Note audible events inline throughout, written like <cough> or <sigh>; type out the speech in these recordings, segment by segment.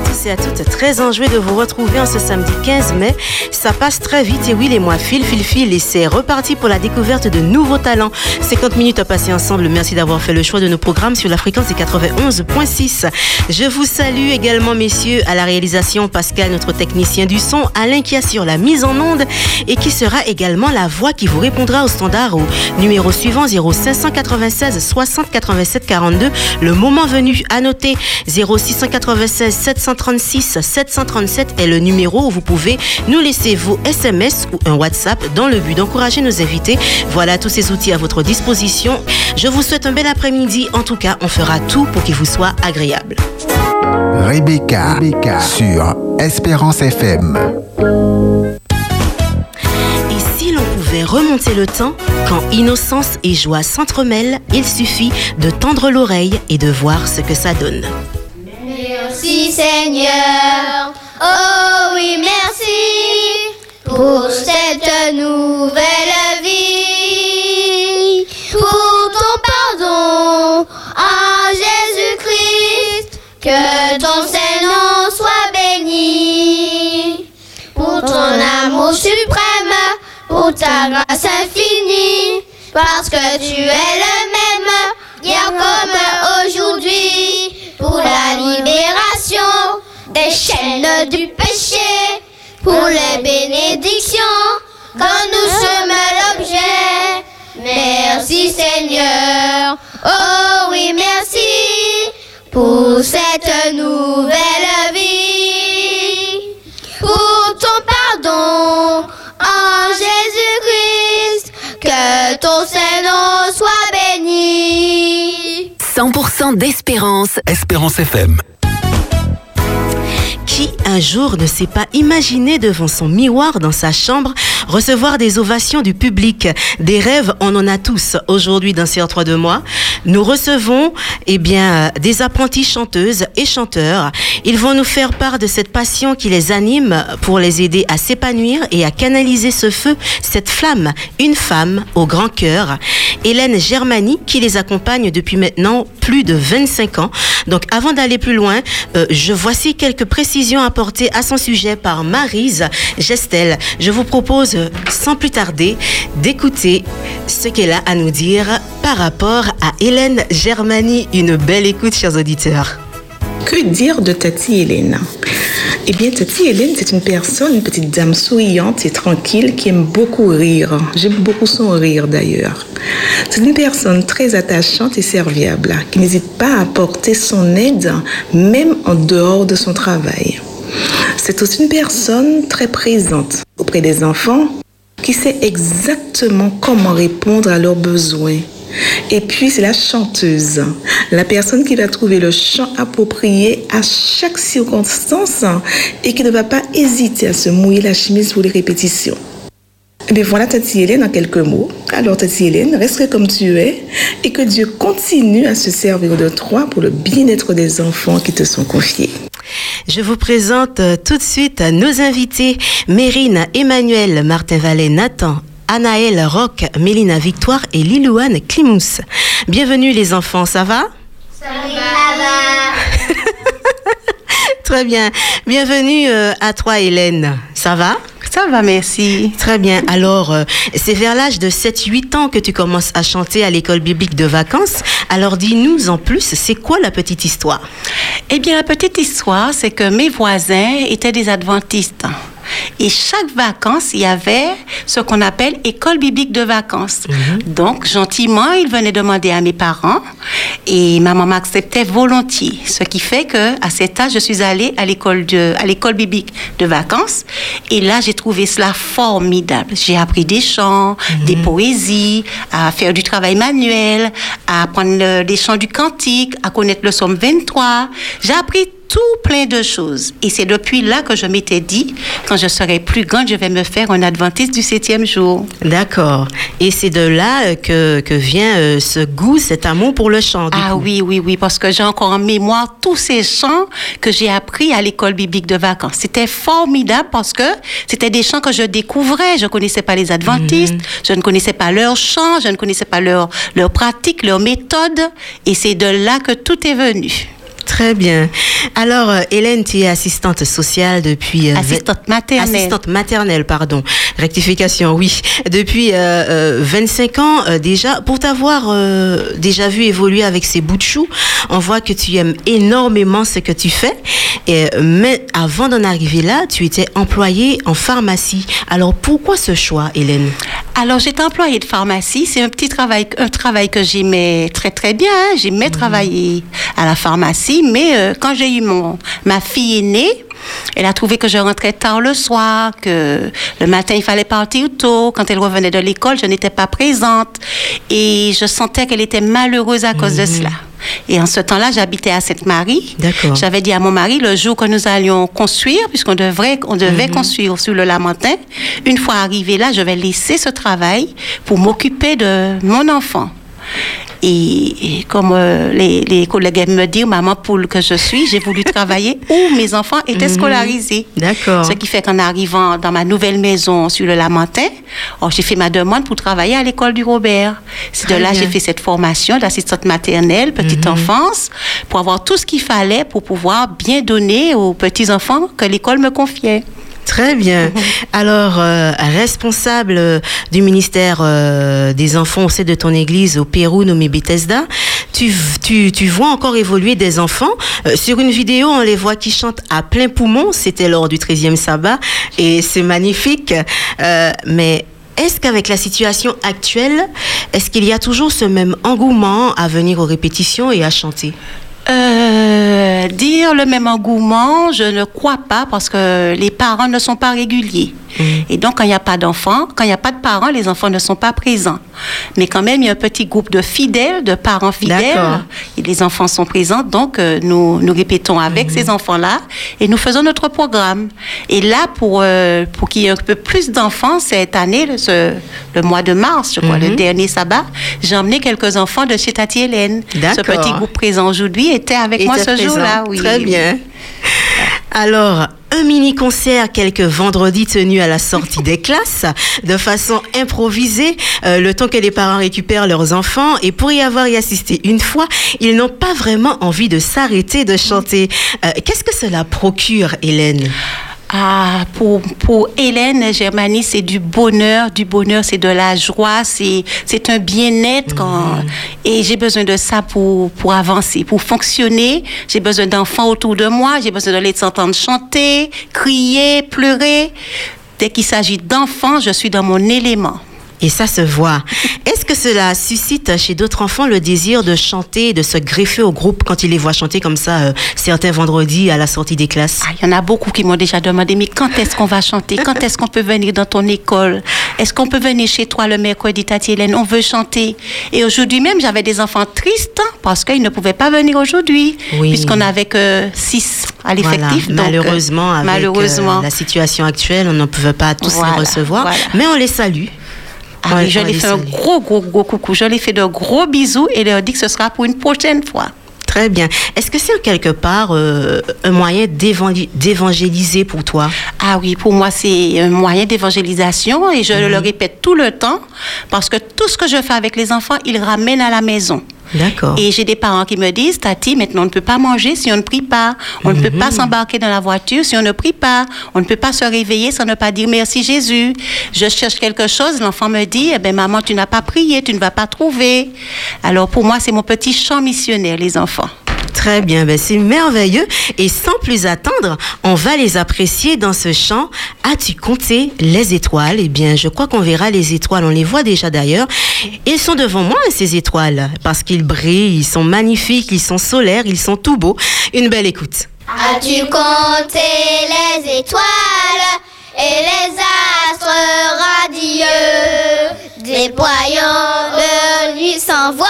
à tous et à toutes. Très enjoué de vous retrouver en ce samedi 15 mai. Ça passe très vite et oui, les mois fil, fil, fil et c'est reparti pour la découverte de nouveaux talents. 50 minutes à passer ensemble. Merci d'avoir fait le choix de nos programmes sur la fréquence des 91.6. Je vous salue également, messieurs, à la réalisation Pascal, notre technicien du son, Alain qui assure la mise en onde et qui sera également la voix qui vous répondra au standard au numéro suivant 0596 60 87 42. Le moment venu à noter 0696 736 737 est le numéro où vous pouvez nous laisser vos SMS ou un WhatsApp dans le but d'encourager nos invités. Voilà tous ces outils à votre disposition. Je vous souhaite un bel après-midi. En tout cas, on fera tout pour qu'il vous soit agréable. Rebecca, Rebecca sur Espérance FM. Et si l'on pouvait remonter le temps, quand innocence et joie s'entremêlent, il suffit de tendre l'oreille et de voir ce que ça donne. Merci Seigneur, oh oui merci pour cette nouvelle vie, pour ton pardon en Jésus-Christ, que ton Saint-Nom soit béni, pour ton amour suprême, pour ta grâce infinie, parce que tu es le même, hier comme aujourd'hui, pour la libération des chaînes du péché, pour les bénédictions quand nous sommes l'objet. Merci Seigneur, oh oui merci pour cette nouvelle 100% d'espérance. Espérance FM. Qui un jour ne s'est pas imaginé devant son miroir dans sa chambre recevoir des ovations du public Des rêves, on en a tous aujourd'hui dans CR3 de moi. Nous recevons eh bien, euh, des apprentis chanteuses et chanteurs. Ils vont nous faire part de cette passion qui les anime pour les aider à s'épanouir et à canaliser ce feu, cette flamme, une femme au grand cœur. Hélène Germani qui les accompagne depuis maintenant plus de 25 ans. Donc avant d'aller plus loin, euh, je voici quelques précisions apportées à son sujet par Marise Gestel. Je vous propose sans plus tarder d'écouter ce qu'elle a à nous dire par rapport à Hélène Germani. Une belle écoute, chers auditeurs. Que dire de Tati Hélène Eh bien, Tati Hélène, c'est une personne, une petite dame souriante et tranquille qui aime beaucoup rire. J'aime beaucoup son rire d'ailleurs. C'est une personne très attachante et serviable qui n'hésite pas à apporter son aide même en dehors de son travail. C'est aussi une personne très présente auprès des enfants qui sait exactement comment répondre à leurs besoins. Et puis, c'est la chanteuse, la personne qui va trouver le chant approprié à chaque circonstance et qui ne va pas hésiter à se mouiller la chemise pour les répétitions. Eh bien voilà Tati Hélène en quelques mots. Alors Tati Hélène, reste comme tu es et que Dieu continue à se servir de toi pour le bien-être des enfants qui te sont confiés. Je vous présente euh, tout de suite nos invités. Mérine, Emmanuel, Martin Vallet, Nathan, Anaël, Roque, Mélina Victoire et Lilouane Climous. Bienvenue les enfants, ça va? Salut <laughs> maman. Très bien. Bienvenue euh, à toi Hélène. Ça va? Ça va, merci. Très bien. Alors, euh, c'est vers l'âge de 7-8 ans que tu commences à chanter à l'école biblique de vacances. Alors, dis-nous en plus, c'est quoi la petite histoire? Eh bien, la petite histoire, c'est que mes voisins étaient des adventistes. Et chaque vacances, il y avait ce qu'on appelle école biblique de vacances. Donc, gentiment, ils venaient demander à mes parents et ma maman acceptait volontiers. Ce qui fait que, à cet âge, je suis allée à l'école de, à l'école biblique de vacances. Et là, j'ai trouvé cela formidable. J'ai appris des chants, des poésies, à faire du travail manuel, à apprendre le- les chants du cantique, à connaître le psaume 23. J'ai appris tout plein de choses. Et c'est depuis là que je m'étais dit, quand je serai plus grande, je vais me faire un adventiste du septième jour. D'accord. Et c'est de là euh, que, que vient euh, ce goût, cet amour pour le chant. du Ah coup. oui, oui, oui, parce que j'ai encore en mémoire tous ces chants que j'ai appris à l'école biblique de vacances. C'était formidable parce que c'était des chants que je découvrais. Je connaissais pas les adventistes, je ne connaissais pas leurs chants, je ne connaissais pas leurs leur pratiques, leurs méthodes. Et c'est de là que tout est venu. Très bien. Alors, euh, Hélène, tu es assistante sociale depuis... euh, Assistante maternelle. Assistante maternelle, pardon. Rectification, oui. Depuis euh, euh, 25 ans euh, déjà. Pour t'avoir euh, déjà vu évoluer avec ces bouts de chou, on voit que tu aimes énormément ce que tu fais. Et, mais avant d'en arriver là, tu étais employée en pharmacie. Alors, pourquoi ce choix, Hélène? Alors, j'étais employée de pharmacie. C'est un petit travail, un travail que j'aimais très, très bien. hein. J'aimais travailler à la pharmacie. Mais euh, quand j'ai eu mon, ma fille aînée, elle a trouvé que je rentrais tard le soir, que le matin, il fallait partir tôt. Quand elle revenait de l'école, je n'étais pas présente. Et je sentais qu'elle était malheureuse à cause de cela. Et en ce temps-là, j'habitais à Sainte-Marie. J'avais dit à mon mari, le jour que nous allions construire, puisqu'on devrait, on devait construire sur le Lamentin, une fois arrivé là, je vais laisser ce travail pour m'occuper de mon enfant. Et, et comme euh, les, les collègues aiment me dire, maman poule que je suis, j'ai voulu travailler <laughs> où mes enfants étaient scolarisés. D'accord. Ce qui fait qu'en arrivant dans ma nouvelle maison sur le Lamentin, oh, j'ai fait ma demande pour travailler à l'école du Robert. C'est de là bien. j'ai fait cette formation d'assistante maternelle, petite enfance, pour avoir tout ce qu'il fallait pour pouvoir bien donner aux petits-enfants que l'école me confiait. Très bien. <laughs> Alors, euh, responsable euh, du ministère euh, des Enfants au sein de ton église au Pérou nommé Bethesda, tu, tu, tu vois encore évoluer des enfants. Euh, sur une vidéo, on les voit qui chantent à plein poumon. C'était lors du 13e sabbat et c'est magnifique. Mais est-ce qu'avec la situation actuelle, est-ce qu'il y a toujours ce même engouement à venir aux répétitions et à chanter? Euh, dire le même engouement, je ne crois pas parce que les parents ne sont pas réguliers. Et donc, quand il n'y a pas d'enfants, quand il n'y a pas de parents, les enfants ne sont pas présents. Mais quand même, il y a un petit groupe de fidèles, de parents fidèles, et les enfants sont présents. Donc, euh, nous, nous répétons avec ces enfants-là et nous faisons notre programme. Et là, pour, euh, pour qu'il y ait un peu plus d'enfants cette année, le, ce- le mois de mars, je crois, le dernier sabbat, j'ai emmené quelques enfants de chez Tati Hélène. Ce petit groupe présent aujourd'hui était avec moi ce jour-là. Oui. Très bien. Alors, un mini-concert quelques vendredis tenu à la sortie des classes, de façon improvisée, euh, le temps que les parents récupèrent leurs enfants. Et pour y avoir y assisté une fois, ils n'ont pas vraiment envie de s'arrêter de chanter. Euh, Qu'est-ce que cela procure, Hélène? Ah, pour, pour Hélène Germanie, c'est du bonheur. Du bonheur, c'est de la joie, c'est, c'est un bien-être. Quand, et j'ai besoin de ça pour, pour avancer, pour fonctionner. J'ai besoin d'enfants autour de moi. J'ai besoin de les entendre chanter, crier, pleurer. Dès qu'il s'agit d'enfants, je suis dans mon élément. Et ça se voit. Est-ce que cela suscite chez d'autres enfants le désir de chanter, de se greffer au groupe quand ils les voient chanter comme ça euh, certains vendredis à la sortie des classes? Ah, il y en a beaucoup qui m'ont déjà demandé, mais quand est-ce qu'on va chanter? Quand est-ce qu'on peut venir dans ton école? Est-ce qu'on peut venir chez toi le mercredi, Tati Hélène? On veut chanter. Et aujourd'hui même, j'avais des enfants tristes hein, parce qu'ils ne pouvaient pas venir aujourd'hui, Oui. puisqu'on n'avait que six à Voilà. l'effectif. donc, euh, Malheureusement, avec malheureusement. euh, la situation actuelle, on ne pouvait pas tous Voilà, les recevoir. voilà. Mais on les salue. Ah oui, je les fais un gros, gros, gros coucou. Je les fais de gros bisous et leur dis que ce sera pour une prochaine fois. Très bien. Est-ce que c'est quelque part euh, un moyen d'évangé- d'évangéliser pour toi? Ah oui, pour moi, c'est un moyen d'évangélisation et je le répète tout le temps parce que tout ce que je fais avec les enfants, ils ramènent à la maison. D'accord. Et j'ai des parents qui me disent, Tati, maintenant on ne peut pas manger si on ne prie pas. On ne peut pas s'embarquer dans la voiture si on ne prie pas. On ne peut pas se réveiller sans ne pas dire merci Jésus. Je cherche quelque chose, l'enfant me dit, eh ben maman, tu n'as pas prié, tu ne vas pas trouver. Alors pour moi, c'est mon petit chant missionnaire, les enfants. Très bien, ben c'est merveilleux. Et sans plus attendre, on va les apprécier dans ce chant. As-tu compté les étoiles? Eh bien, je crois qu'on verra les étoiles. On les voit déjà d'ailleurs. Ils sont devant moi, ces étoiles, parce qu'ils brillent, ils sont magnifiques, ils sont solaires, ils sont tout beaux. Une belle écoute. As-tu compté les étoiles et les astres radieux, déployant leur nuit sans voile,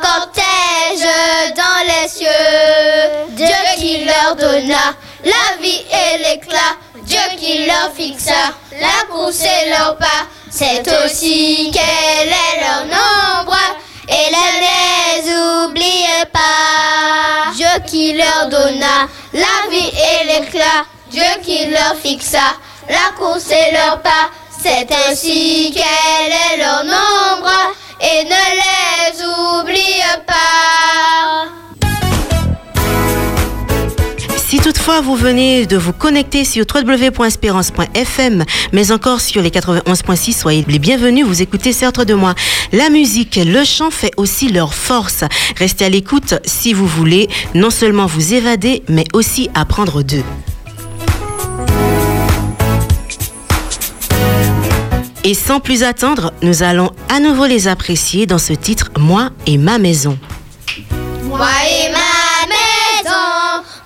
cortège la vie et l'éclat, Dieu qui leur fixa la course et leur pas, c'est aussi quel est leur nombre. Et ne les oublie pas. Dieu qui leur donna la vie et l'éclat. Dieu qui leur fixa la course et leur pas. C'est ainsi quel est leur nombre. Et ne les oublie pas. Vous venez de vous connecter sur www.espérance.fm, mais encore sur les 91.6, soyez les bienvenus, vous écoutez Certes de moi. La musique, le chant fait aussi leur force. Restez à l'écoute si vous voulez non seulement vous évader, mais aussi apprendre d'eux. Et sans plus attendre, nous allons à nouveau les apprécier dans ce titre Moi et ma maison. Moi et ma maison,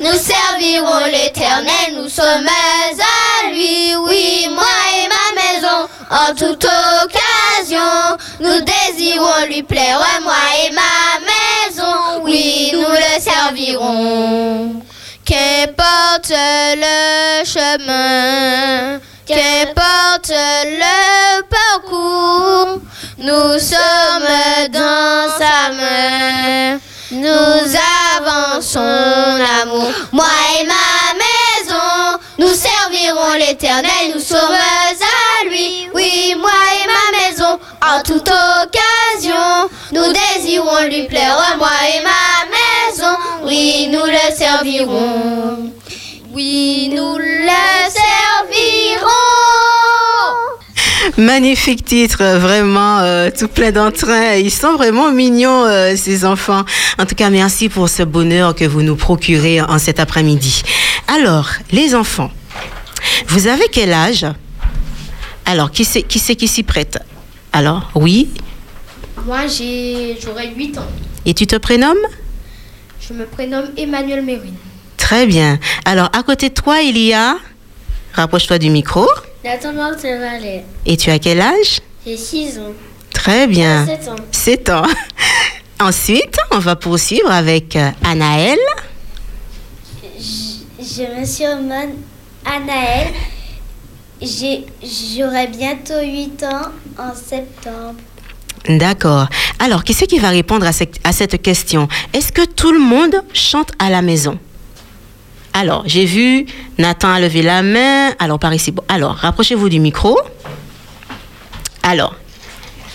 nous servirons l'éternel, nous sommes à lui, oui, moi et ma maison, en toute occasion, nous désirons lui plaire, moi et ma maison, oui, nous le servirons. Qu'importe le chemin, qu'importe le parcours, nous sommes dans sa main. Nous avançons l'amour, moi et ma maison. Nous servirons l'éternel, nous sommes à lui. Oui, moi et ma maison, en toute occasion. Nous désirons lui plaire, moi et ma maison. Oui, nous le servirons. Oui, nous le Magnifique titre, vraiment euh, tout plein d'entrain. Ils sont vraiment mignons, euh, ces enfants. En tout cas, merci pour ce bonheur que vous nous procurez en cet après-midi. Alors, les enfants, vous avez quel âge? Alors, qui c'est qui, c'est qui s'y prête? Alors, oui? Moi, j'ai, j'aurai 8 ans. Et tu te prénommes? Je me prénomme Emmanuel Mérine. Très bien. Alors, à côté de toi, il y a... Rapproche-toi du micro. Nathan Valais. Et tu as quel âge? J'ai 6 ans. Très bien. 7 ans. 7 ans. <laughs> Ensuite, on va poursuivre avec euh, Anaël. Je me surnomme Anaël. J'aurai bientôt 8 ans en septembre. D'accord. Alors, qui c'est qui va répondre à cette, à cette question? Est-ce que tout le monde chante à la maison? Alors, j'ai vu Nathan a levé la main. Alors, par ici. Bon, alors, rapprochez-vous du micro. Alors,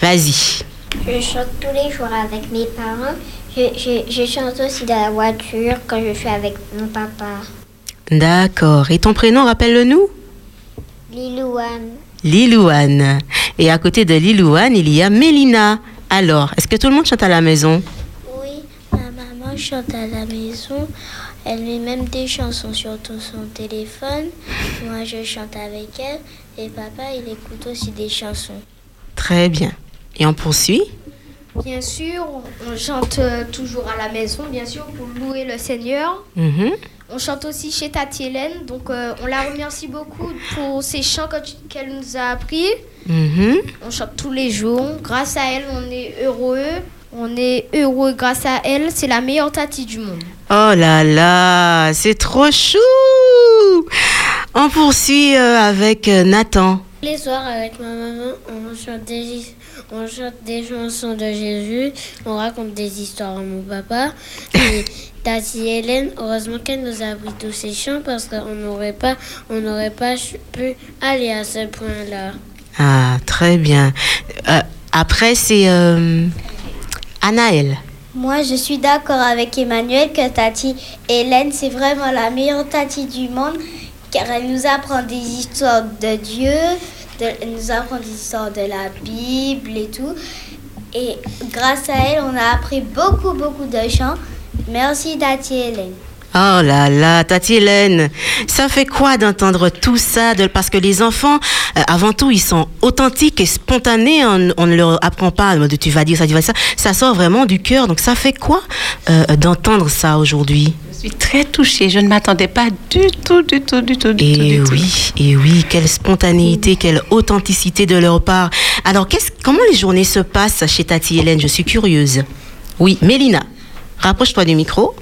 vas-y. Je chante tous les jours avec mes parents. Je, je- je chante aussi dans la voiture quand je suis avec mon papa. D'accord. Et ton prénom, rappelle-le-nous Lilouane. Lilouane. Et à côté de Lilouane, il y a Mélina. Alors, est-ce que tout le monde chante à la maison? Oui, ma maman chante à la maison. Elle met même des chansons sur tout son téléphone. Moi, je chante avec elle. Et papa, il écoute aussi des chansons. Très bien. Et on poursuit? Bien sûr, on chante euh, toujours à la maison, bien sûr, pour louer le Seigneur. Mhm. On chante aussi chez Tati Hélène, donc euh, on la remercie beaucoup pour ses chants que- qu'elle nous a appris. Mhm. On chante tous les jours. Grâce à elle, on est heureux. On est heureux grâce à elle. C'est la meilleure Tati du monde. Oh là là, c'est trop chou On poursuit euh, avec euh, Nathan. Les soirs, avec ma maman, on chante des, on chante des chansons de Jésus. On raconte des histoires à mon papa. Et <laughs> Tati Hélène, heureusement qu'elle nous a appris tous ces chants parce qu'on n'aurait pas, on n'aurait pas pu aller à ce point-là. Ah, très bien. Euh, après, c'est euh, Anaël. Moi, je suis d'accord avec Emmanuel que Tati Hélène, c'est vraiment la meilleure Tati du monde car elle nous apprend des histoires de Dieu, elle nous apprend des histoires de la Bible et tout. Et grâce à elle, on a appris beaucoup, beaucoup de chants. Merci Tati Hélène. Oh là là, Tati Hélène, ça fait quoi d'entendre tout ça de- Parce que les enfants, euh, avant tout, ils sont authentiques et spontanés. On, on ne leur apprend pas de tu vas dire ça, tu vas dire ça. Ça sort vraiment du cœur. Donc ça fait quoi euh, d'entendre ça aujourd'hui? Je suis très touchée. Je ne m'attendais pas du tout, du tout, du tout, du tout. Et du tout. oui, et oui, quelle spontanéité, quelle authenticité de leur part. Alors, qu'est-ce, comment les journées se passent chez Tati Hélène? Je suis curieuse. Oui, Mélina, rapproche-toi du micro.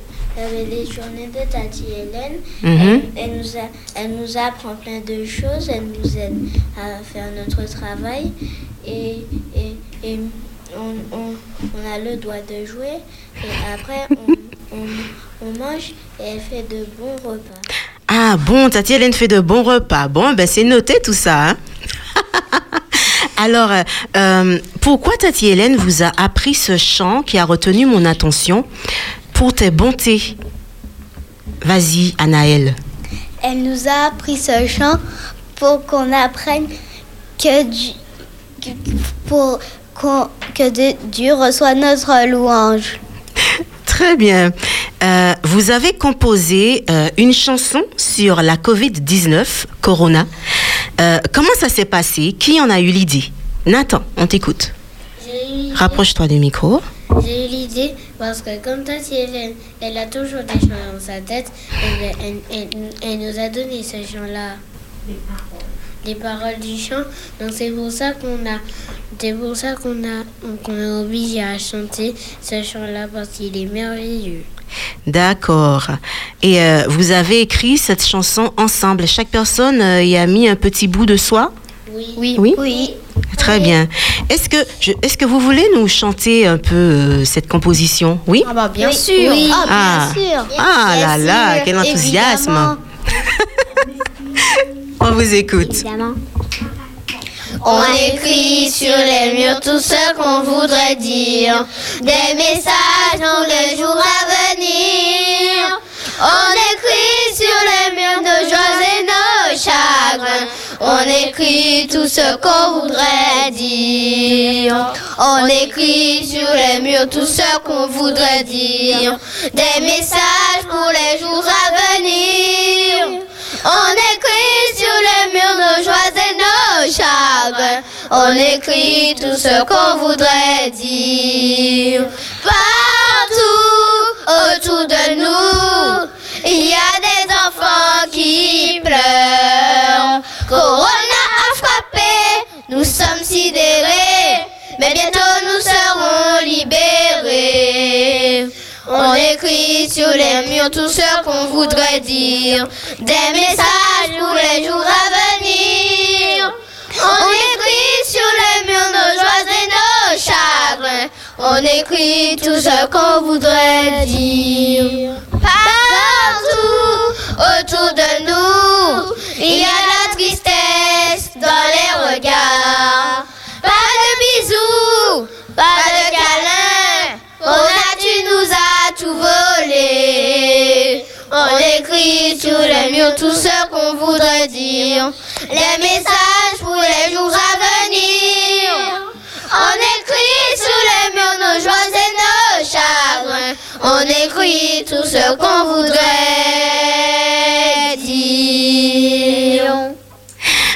Les journées de Tati Hélène. Mhm. elle, elle nous a- elle nous apprend plein de choses, elle nous aide à faire notre travail et, et, et on, on- on a le droit de jouer et après on, on- on mange et elle fait de bons repas. Ah bon, Tati Hélène fait de bons repas. Bon, ben c'est noté tout ça. hein. <laughs> Alors, euh, euh, pourquoi Tati Hélène vous a appris ce chant qui a retenu mon attention pour tes bontés? Vas-y, Anaël. Elle nous a appris ce chant pour qu'on apprenne que, pour que de- Dieu reçoit notre louange. <laughs> Très bien. Euh, vous avez composé euh, une chanson sur la COVID-19, Corona. Euh, comment ça s'est passé? Qui en a eu l'idée? Nathan, on t'écoute. Rapproche-toi du micro. J'ai eu l'idée parce que comme Tati Hélène, elle a toujours des chants dans sa tête, elle, elle- elle- elle nous a donné ce chant-là. Les paroles du chant. Donc c'est pour ça qu'on a, c'est pour ça qu'on a, qu'on est obligé à chanter ce chant-là parce qu'il est merveilleux. D'accord. Et euh, vous avez écrit cette chanson ensemble. Chaque personne euh, y a mis un petit bout de soi? Oui. Oui. Oui? Très bien. Est-ce que, je- est-ce que vous voulez nous chanter un peu euh, cette composition? Oui? Ah bah bien Oui. sûr. Oui. Ah. Ah, bien sûr. Ah là Bien là, sûr, quel enthousiasme. <laughs> On vous écoute. Évidemment. On écrit sur les murs tout ce qu'on voudrait dire. Des messages dans le jour à venir. On écrit sur les murs nos joies et nos chagrins. On écrit tout ce qu'on voudrait dire. On écrit sur les murs tout ce qu'on voudrait dire. Des messages pour les jours à venir. On écrit sur les murs nos joies et nos chagrins. On écrit tout ce qu'on voudrait dire. Partout autour de nous, il y a des enfants qui pleurent. Sommes sidérés. Mais bientôt nous serons libérés. On écrit sur les murs tout ce qu'on voudrait dire. Des messages pour les jours à venir. On écrit sur les murs nos joies et nos chagrins. On écrit tout ce qu'on voudrait dire. Partout autour de nous, il y a la tristesse dans les regards. Écrit sur les murs tout ce qu'on voudrait dire. Les messages pour les jours à venir. On écrit sur les murs nos joies et nos chagrins. On écrit tout ce qu'on voudrait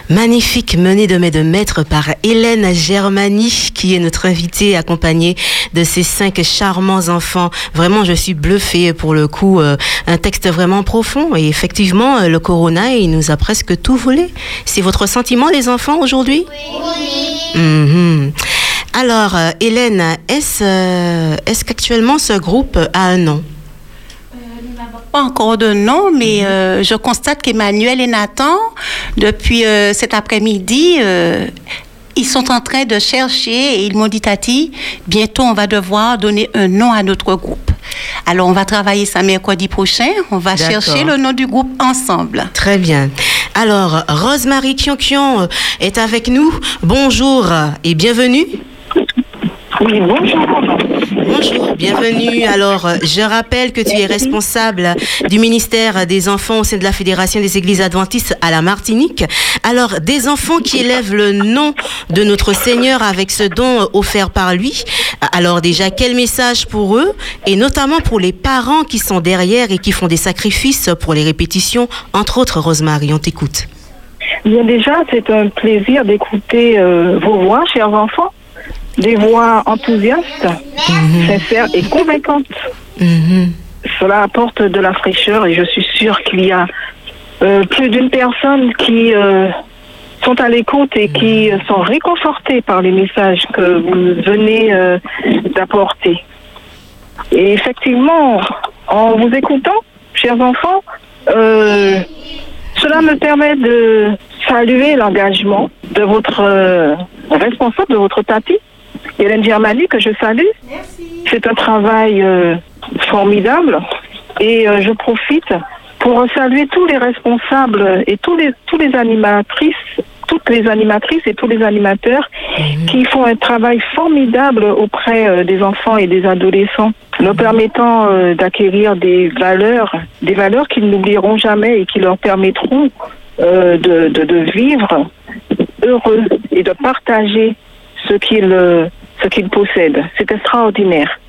Magnifique menée de mai de maître par Hélène Germani, qui est notre invitée accompagnée de ces cinq charmants enfants. Vraiment, je suis bluffée pour le coup. euh, un texte vraiment profond. Et effectivement, euh, le corona, il nous a presque tout volé. C'est votre sentiment, les enfants, aujourd'hui? Mhm. Alors, euh, Hélène, est-ce euh, est-ce qu'actuellement ce groupe a un nom? Pas encore de nom, mais euh, je constate qu'Emmanuel et Nathan, depuis euh, cet après-midi, euh, ils sont en train de chercher et ils m'ont dit, Tati, bientôt on va devoir donner un nom à notre groupe. Alors on va travailler ça mercredi prochain, on va chercher le nom du groupe ensemble. Très bien. Alors, Rosemary Kionkion est avec nous. Bonjour et bienvenue. Oui, bonjour. Bonjour, bienvenue. Alors, euh, je rappelle que tu es responsable du ministère des Enfants au sein de la Fédération des Églises Adventistes à la Martinique. Alors, des enfants qui élèvent le nom de notre Seigneur avec ce don offert par lui. Alors, déjà, quel message pour eux? Et notamment pour les parents qui sont derrière et qui font des sacrifices pour les répétitions, entre autres, Rosemary, on t'écoute. Bien déjà, c'est un plaisir d'écouter euh, vos voix, chers enfants. Des voix enthousiastes, sincères et convaincantes. Mhm. Cela apporte de la fraîcheur et je suis sûre qu'il y a euh, plus d'une personne qui euh, sont à l'écoute et qui euh, sont réconfortées par les messages que vous venez euh, d'apporter. Et effectivement, en vous écoutant, chers enfants, cela me permet de saluer l'engagement de votre responsable, de votre tapis, Hélène Germani, que je salue. C'est un travail euh, formidable. Et euh, je profite pour saluer tous les responsables et tous les, tous les animatrices toutes les animatrices et tous les animateurs qui font un travail formidable auprès euh, des enfants et des adolescents, leur permettant euh, d'acquérir des valeurs, des valeurs qu'ils n'oublieront jamais et qui leur permettront euh, de, de, de vivre heureux et de partager ce qu'ils euh, ce qu'ils possèdent. C'est extraordinaire.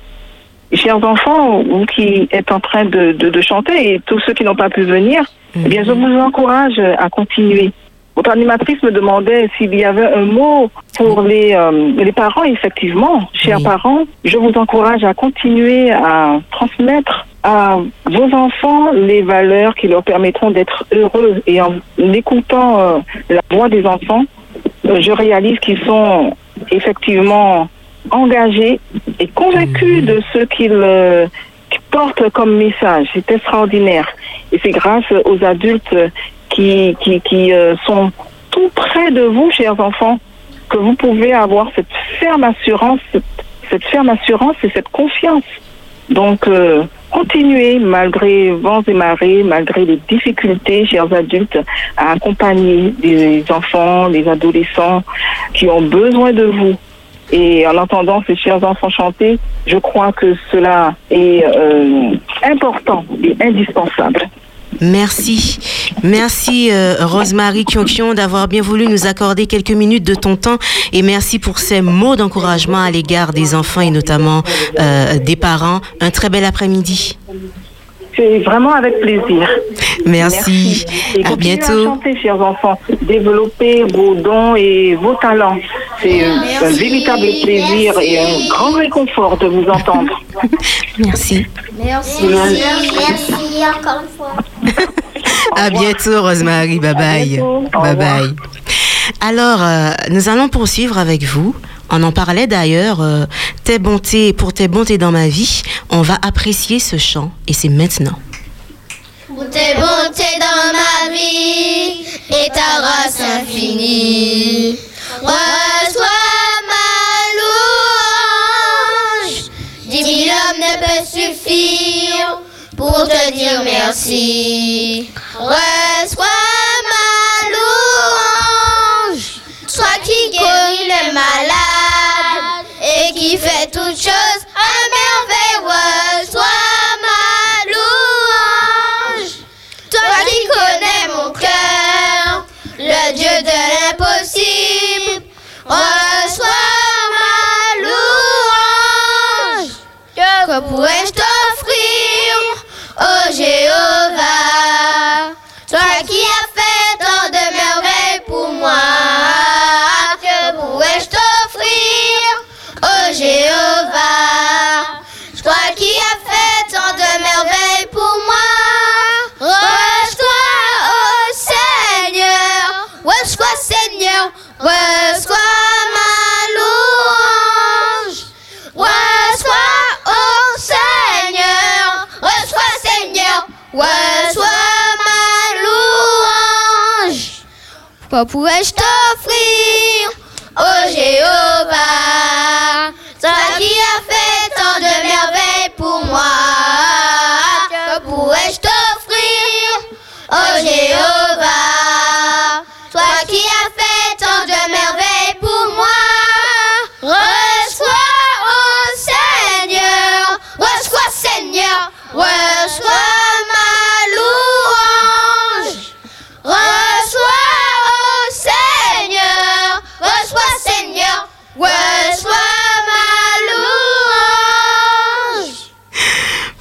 Chers enfants, vous qui êtes en train de, de, de chanter et tous ceux qui n'ont pas pu venir, eh bien, je vous encourage à continuer. Votre animatrice me demandait s'il y avait un mot pour les, euh, les parents. Effectivement, chers parents, je vous encourage à continuer à transmettre à vos enfants les valeurs qui leur permettront d'être heureux. Et en écoutant euh, la voix des enfants, euh, je réalise qu'ils sont effectivement engagés et convaincus de ce qu'ils euh, portent comme message. C'est extraordinaire. Et c'est grâce aux adultes qui, qui, qui euh, sont tout près de vous, chers enfants, que vous pouvez avoir cette ferme assurance, cette, cette ferme assurance et cette confiance. Donc, euh, continuez, malgré vents et marées, malgré les difficultés, chers adultes, à accompagner les enfants, les adolescents qui ont besoin de vous. Et en entendant ces chers enfants chanter, je crois que cela est euh, important et indispensable. Merci. Merci euh, Rosemary Kionkion d'avoir bien voulu nous accorder quelques minutes de ton temps et merci pour ces mots d'encouragement à l'égard des enfants et notamment euh, des parents. Un très bel après-midi. C'est vraiment avec plaisir. Merci. Et À bientôt. à chanter, chers enfants. Développez vos dons et vos talents. C'est euh, un véritable plaisir et un grand réconfort de vous entendre. <laughs> Merci. Merci. Merci encore une fois. À bientôt, Rosemary. Bye bye. Bye bye. Alors, euh, nous allons poursuivre avec vous. On en parlait d'ailleurs. euh, tes bontés, pour tes bontés dans ma vie, on va apprécier ce chant et c'est maintenant. Pour tes bontés dans ma vie et ta grâce infinie. Reçois ma louange. Dix mille hommes ne peuvent suffire pour te dire merci. Reçois Quoi pourrais-je t'offrir, ô Jéhovah, toi qui as fait tant de merveilles pour moi?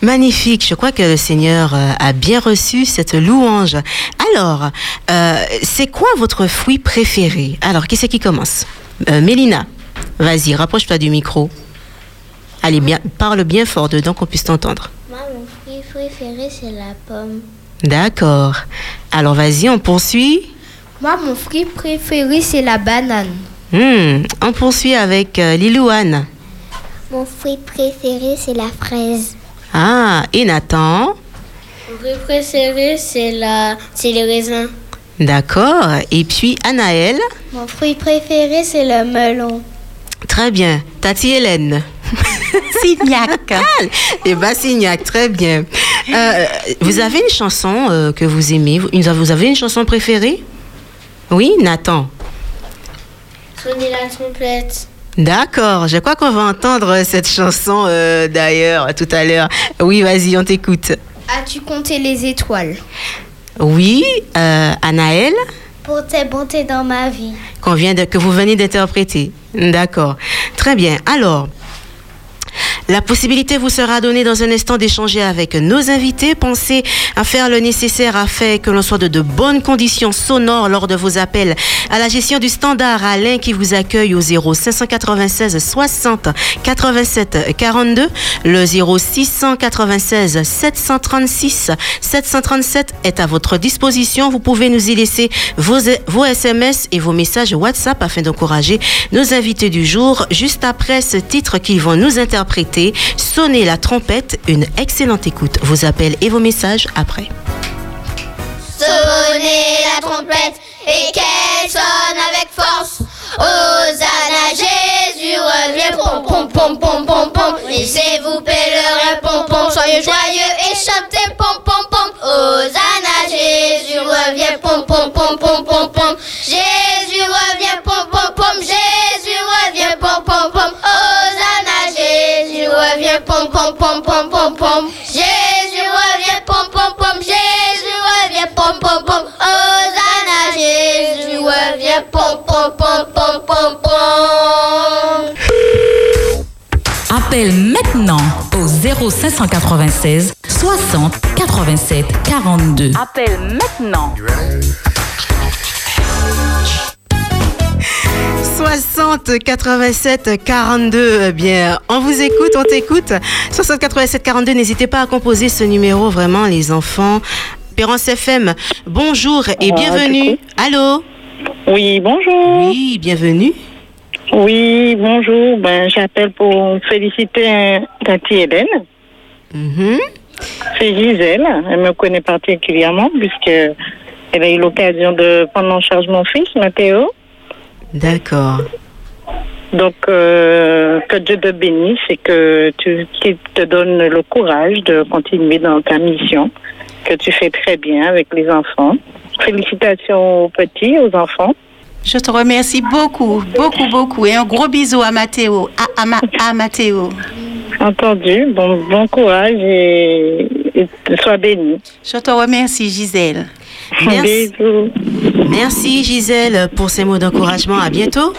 Magnifique. Je crois que le Seigneur euh, a bien reçu cette louange. Alors, euh, c'est quoi votre fruit préféré? Alors, qui c'est qui commence? Euh, Mélina, vas-y, rapproche-toi du micro. Allez, bien, parle bien fort dedans qu'on puisse t'entendre. Moi, mon fruit préféré, c'est la pomme. D'accord. Alors, vas-y, on poursuit. Moi, mon fruit préféré, c'est la banane. Hmm, on poursuit avec euh, Lilouane. Mon fruit préféré, c'est la fraise. Ah, et Nathan. Mon fruit préféré, c'est la... c'est les raisins. D'accord. Et puis Anaël. Mon fruit préféré, c'est le melon. Très bien. Tati Hélène. <laughs> Signac. <laughs> Et Bassignac, très bien. Euh, vous avez une chanson euh, que vous aimez vous, vous avez une chanson préférée? Oui, Nathan. Sonner la trompette. D'accord, je crois qu'on va entendre cette chanson euh, d'ailleurs tout à l'heure. Oui, vas-y, on t'écoute. As-tu compté les étoiles? Oui, euh, Anaël, Pour tes bontés dans ma vie. vient de, que vous venez d'interpréter. D'accord. Très bien. Alors, la possibilité vous sera donnée dans un instant d'échanger avec nos invités. Pensez à faire le nécessaire afin que l'on soit de, bonnes conditions sonores lors de vos appels à la gestion du standard Alain qui vous accueille au 0 596 60 87 42, le 0 696 736 737 est à votre disposition. Vous pouvez nous y laisser vos SMS et vos messages WhatsApp afin d'encourager nos invités du jour. Juste après ce titre qu'ils vont nous interpréter, sonnez la trompette. Une excellente écoute. Vos appels et vos messages après. Sonnez la trompette et qu'elle sonne avec force. Hosanna, Jésus revient, pom pom pom pom pom pom. Laissez-vous pèlerin, pom pom, soyez joyeux et chantez pom pom pom. Hosanna, Jésus revient, pom pom pom pom pom pom. Pom pom. Jésus revient, pom pom pom. Jésus revient, pom pom pom. Hosanna, Jésus revient, pom pom pom pom pom pom. Appelle maintenant au 0596 60 87 42. Appelle maintenant. 60 87 42. Eh bien, on vous écoute, on t'écoute. 60 87 42. N'hésitez pas à composer ce numéro, vraiment, les enfants. Espérance FM, bonjour et Ah, bienvenue. Allô? Oui, bonjour. Oui, bienvenue. Oui, bonjour. Ben, j'appelle pour féliciter Tati Hélène. Mhm. C'est Gisèle. Elle me connaît particulièrement puisque elle a eu l'occasion de prendre en charge mon fils, Mathéo. D'accord. Donc, euh, que Dieu te bénisse et que tu qu'il te donne le courage de continuer dans ta mission que tu fais très bien avec les enfants. Félicitations aux petits, aux enfants. Je te remercie beaucoup, beaucoup, beaucoup. Et un gros bisou à Mathéo. À, à, Ma- à Mathéo. Entendu. Bon, bon courage et, et sois béni. Je te remercie, Gisèle. Merci. Merci Gisèle pour ces mots d'encouragement. À bientôt.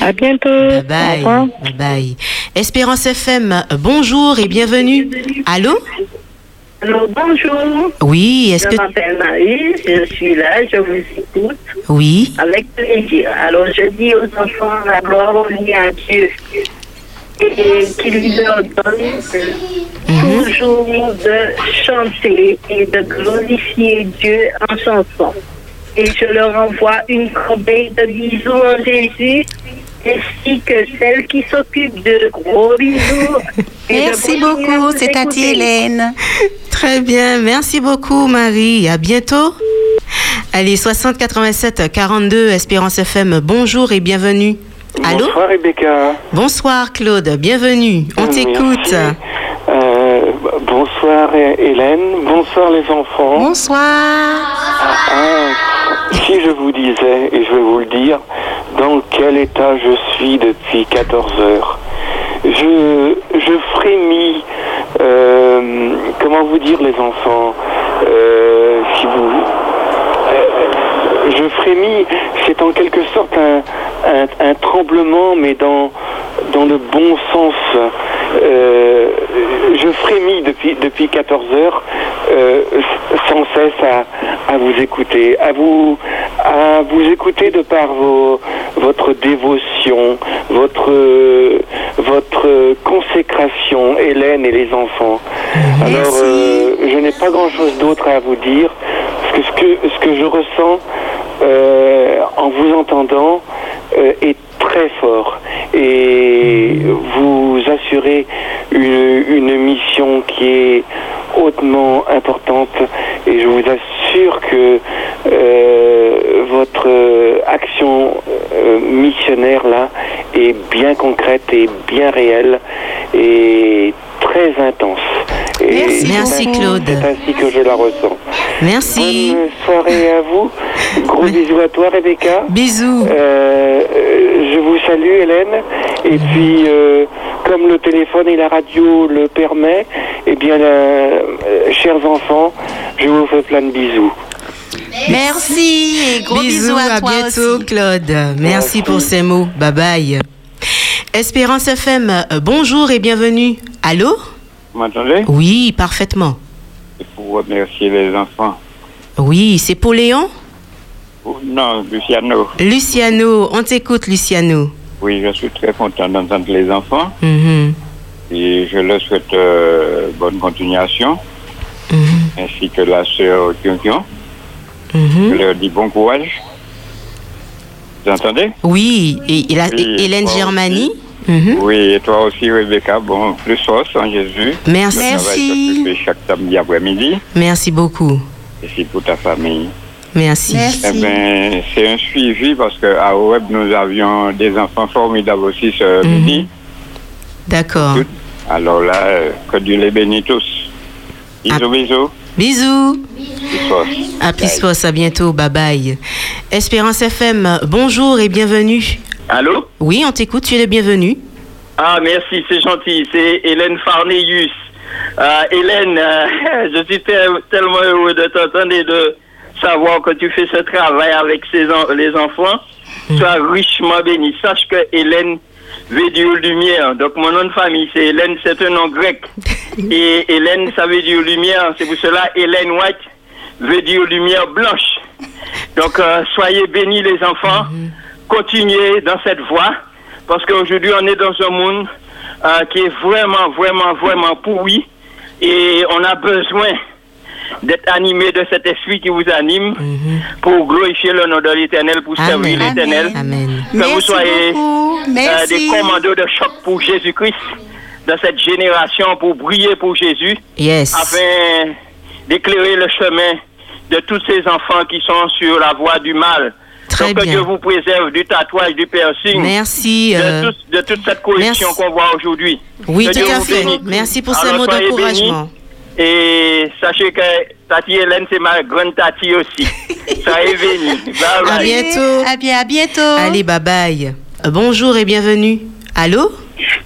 À bientôt. Bye bye. Bye bye. Espérance FM, bonjour et bienvenue. Allô? Alors, bonjour. Oui, est-ce je que... m'appelle Marie, je suis là, je vous écoute Oui. avec plaisir. Alors, je dis aux enfants la gloire au à Dieu et qu'il leur donne de- toujours de chanter et de glorifier Dieu en chanson. Et je leur envoie une corbeille de bisous en Jésus, ainsi que celle qui s'occupe de gros bisous. <laughs> Merci beaucoup, c'est Tati. Hélène. Très bien, merci beaucoup Marie. À bientôt. Allez, 60 87 42 Espérance FM, bonjour et bienvenue. Allô Bonsoir Rebecca. Bonsoir Claude, bienvenue. On t'écoute. Euh, bonsoir Hélène. Bonsoir les enfants. Bonsoir. Ah, si je vous disais, et je vais vous le dire, dans quel état je suis depuis 14 heures. Je, je frémis, euh, comment vous dire les enfants, euh, si vous... je frémis, c'est en quelque sorte un, un- un tremblement, mais dans, dans le bon sens. Euh, je frémis depuis, depuis 14 heures, euh, sans cesse à, à vous écouter, à vous, à vous écouter de par vos, votre dévotion, votre, votre consécration, Hélène et les enfants. Alors, euh, je n'ai pas grand-chose d'autre à vous dire, parce que ce que, ce que je ressens euh, en vous entendant euh, est très fort. Et vous assurez une, mission qui est hautement importante. Et je vous assure que euh, votre action missionnaire là est bien concrète et bien réelle et très intense Merci, Merci Claude. C'est ainsi que je la ressens. Merci. Bonne soirée à vous. Gros bisous à toi, Rebecca. Bisous. Euh, euh, je vous salue, Hélène. Et puis, euh, comme le téléphone et la radio le permet, eh bien, euh, chers enfants, je vous fais plein de bisous. Merci et gros bisous, à, à toi bientôt, aussi. Claude. Merci, pour ces mots. Bye bye. Espérance FM, bonjour et bienvenue. Allô? Vous m'entendez Oui, parfaitement. C'est pour remercier les enfants. Oui, c'est pour Léon Oh, Non, Luciano. Luciano, on t'écoute, Luciano. Oui, je suis très content d'entendre les enfants Mhm. et je leur souhaite euh, bonne continuation, Mhm. ainsi que la sœur Kyung Mhm. Je leur dis bon courage. Vous entendez Oui, et, et la- Hélène toi Mhm. Oui, et toi aussi, Rebecca. Bon, plus force en Jésus. Merci. Fais chaque samedi après-midi. Merci beaucoup. Et c'est pour ta famille. Merci. Eh ben, c'est un suivi parce qu'à Web, nous avions des enfants formidables aussi ce Mhm. midi. D'accord. Alors là, euh, que Dieu les bénisse tous. Bisous, bisous. Bisous. Plus force, à bientôt. Bye bye. Espérance FM, bonjour et bienvenue. Allô? Oui, on t'écoute, tu es le bienvenu. Ah, merci, c'est gentil. C'est Hélène Farnéus. Euh, Hélène, euh, <laughs> je suis te- tellement heureux de t'entendre et de savoir que tu fais ce travail avec ces en- les enfants. Sois richement béni. Sache que Hélène veut dire lumière. Donc, mon nom de famille, c'est Hélène, c'est un nom grec. <laughs> Et Hélène, ça veut dire lumière. C'est pour cela, Hélène White veut dire lumière blanche. Donc, euh, soyez bénis, les enfants. Continuez dans cette voie. Parce qu'aujourd'hui, on est dans un monde euh, qui est vraiment, vraiment, vraiment pourri. Et on a besoin d'être animé de cet esprit qui vous anime pour glorifier le nom de l'éternel, pour servir l'éternel. Que vous soyez euh, des commandos de choc pour Jésus-Christ dans cette génération pour briller pour Jésus. Yes. Afin d'éclairer le chemin de tous ces enfants qui sont sur la voie du mal. Très Donc que bien. Dieu vous préserve du tatouage, du piercing. Merci, De, euh, tout- de toute cette corruption qu'on voit aujourd'hui. Oui, Que tout Dieu à fait. bénisse. Merci pour ces mots d'encouragement. Et sachez que Tati Hélène, c'est ma grande Tati aussi. <laughs> Bénis. Bye bye. À bientôt. À bien, à bientôt. Allez, bye bye. Bonjour et bienvenue. Allô?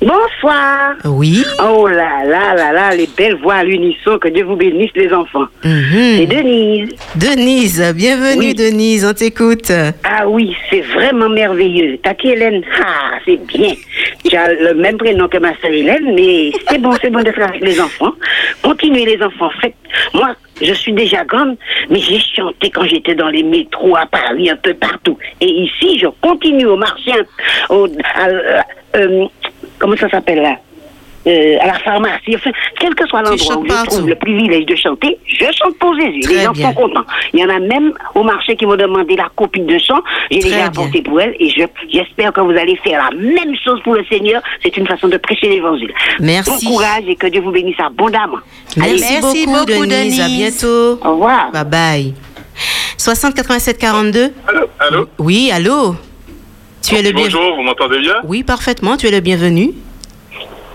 Bonsoir. Oui. Oh là là là là, les belles voix à l'unisson, que Dieu vous bénisse les enfants. C'est Denise. Denise, bienvenue Oui. Denise, on t'écoute. Ah oui, c'est vraiment merveilleux. Tati Hélène, ah, c'est bien. Tu as le même prénom que ma sœur Hélène, mais c'est bon, c'est bon d'être avec les enfants. Continuez les enfants. Faites. Moi, je suis déjà grande, mais j'ai chanté quand j'étais dans les métros à Paris, un peu partout. Et ici, je continue au marché, au, à- à- euh, comment ça s'appelle là? Euh, à la pharmacie, enfin, quel que soit l'endroit où je trouve le privilège de chanter, je chante pour Jésus. Très les gens bien. sont contents. Il y en a même au marché qui m'ont demandé la copie de chant. J'ai déjà apporté pour elle et je- j'espère que vous allez faire la même chose pour le Seigneur. C'est une façon de prêcher l'évangile. Merci. Bon courage et que Dieu vous bénisse abondamment. Merci, Allez. beaucoup, Denise. À bientôt. Au revoir. Bye bye. 60 87 42. Allô? Oui, allô? Tu es le bienvenu. Bonjour, vous m'entendez bien? Oui, parfaitement. Tu es le bienvenu.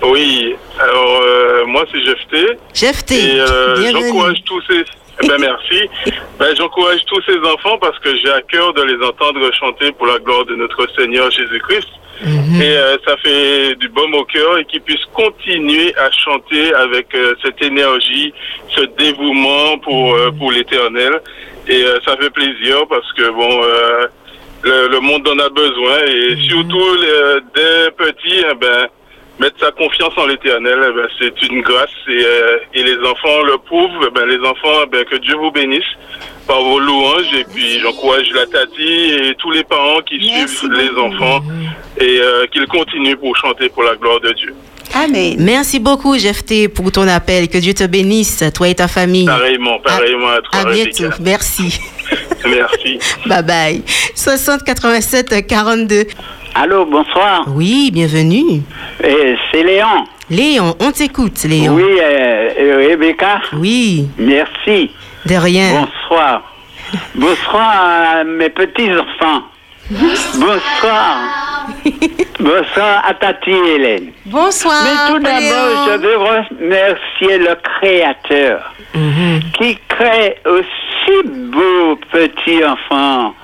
Oui, alors euh, moi c'est Jefté. Jefté, euh, bienvenue. j'encourage tous ces... Eh ben merci. <laughs> Ben, j'encourage tous ces enfants parce que j'ai à cœur de les entendre chanter pour la gloire de notre Seigneur Jésus-Christ. Mhm. Et euh, ça fait du baume au cœur et qu'ils puissent continuer à chanter avec euh, cette énergie, ce dévouement pour, pour l'éternel. Et ça fait plaisir parce que bon, le, le monde en a besoin et surtout les- des petits, eh ben, mettre sa confiance en l'éternel, eh ben, c'est une grâce et, euh, et les enfants le prouvent. Eh ben, les enfants, eh ben, que Dieu vous bénisse par vos louanges et puis j'encourage la Tati et tous les parents qui suivent les enfants et euh, qu'ils continuent pour chanter pour la gloire de Dieu. Amen. Merci beaucoup, Jefté, pour ton appel. Que Dieu te bénisse, toi et ta famille. Pareillement, pareillement à toi, À bientôt. Rebecca. Merci. <laughs> Merci. Bye bye. 60 87 42. Allô, bonsoir. Oui, bienvenue. Eh, c'est Léon. Léon, on t'écoute, Léon. Oui, euh, euh, Rebecca. Oui. Merci. De rien. Bonsoir. Bonsoir à mes petits enfants. Bonsoir Bonsoir à Tati Hélène. Bonsoir. Mais tout d'abord, je veux remercier le Créateur qui crée aussi beau petit enfant,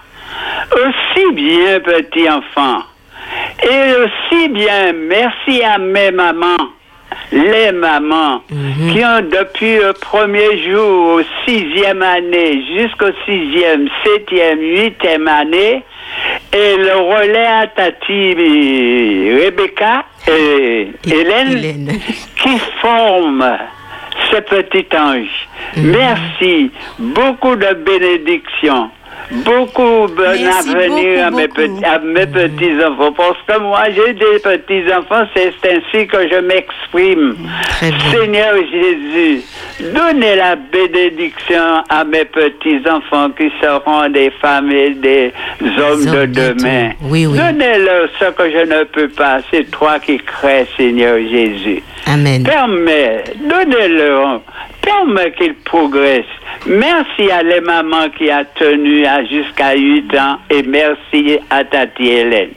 aussi bien petit enfant, et aussi bien merci à mes mamans, les mamans qui ont depuis le premier jour au sixième année jusqu'au sixième, septième, huitième année, et le relais à Tati Rebecca et, Hélène, qui forment ce petit ange. Merci. Beaucoup de bénédictions. Beaucoup bon Merci avenir à, mes petits, à mes petits-enfants. Parce que moi, j'ai des petits-enfants, c'est ainsi que je m'exprime. Seigneur Jésus, donnez la bénédiction à mes petits-enfants qui seront des femmes et des hommes de demain. Oui, oui. Donnez-leur ce que je ne peux pas. C'est toi qui crées, Seigneur Jésus. Amen. Permets, donnez-leur, permets qu'ils progressent. Merci à les mamans qui a tenu à jusqu'à 8 ans et merci à Tati Hélène.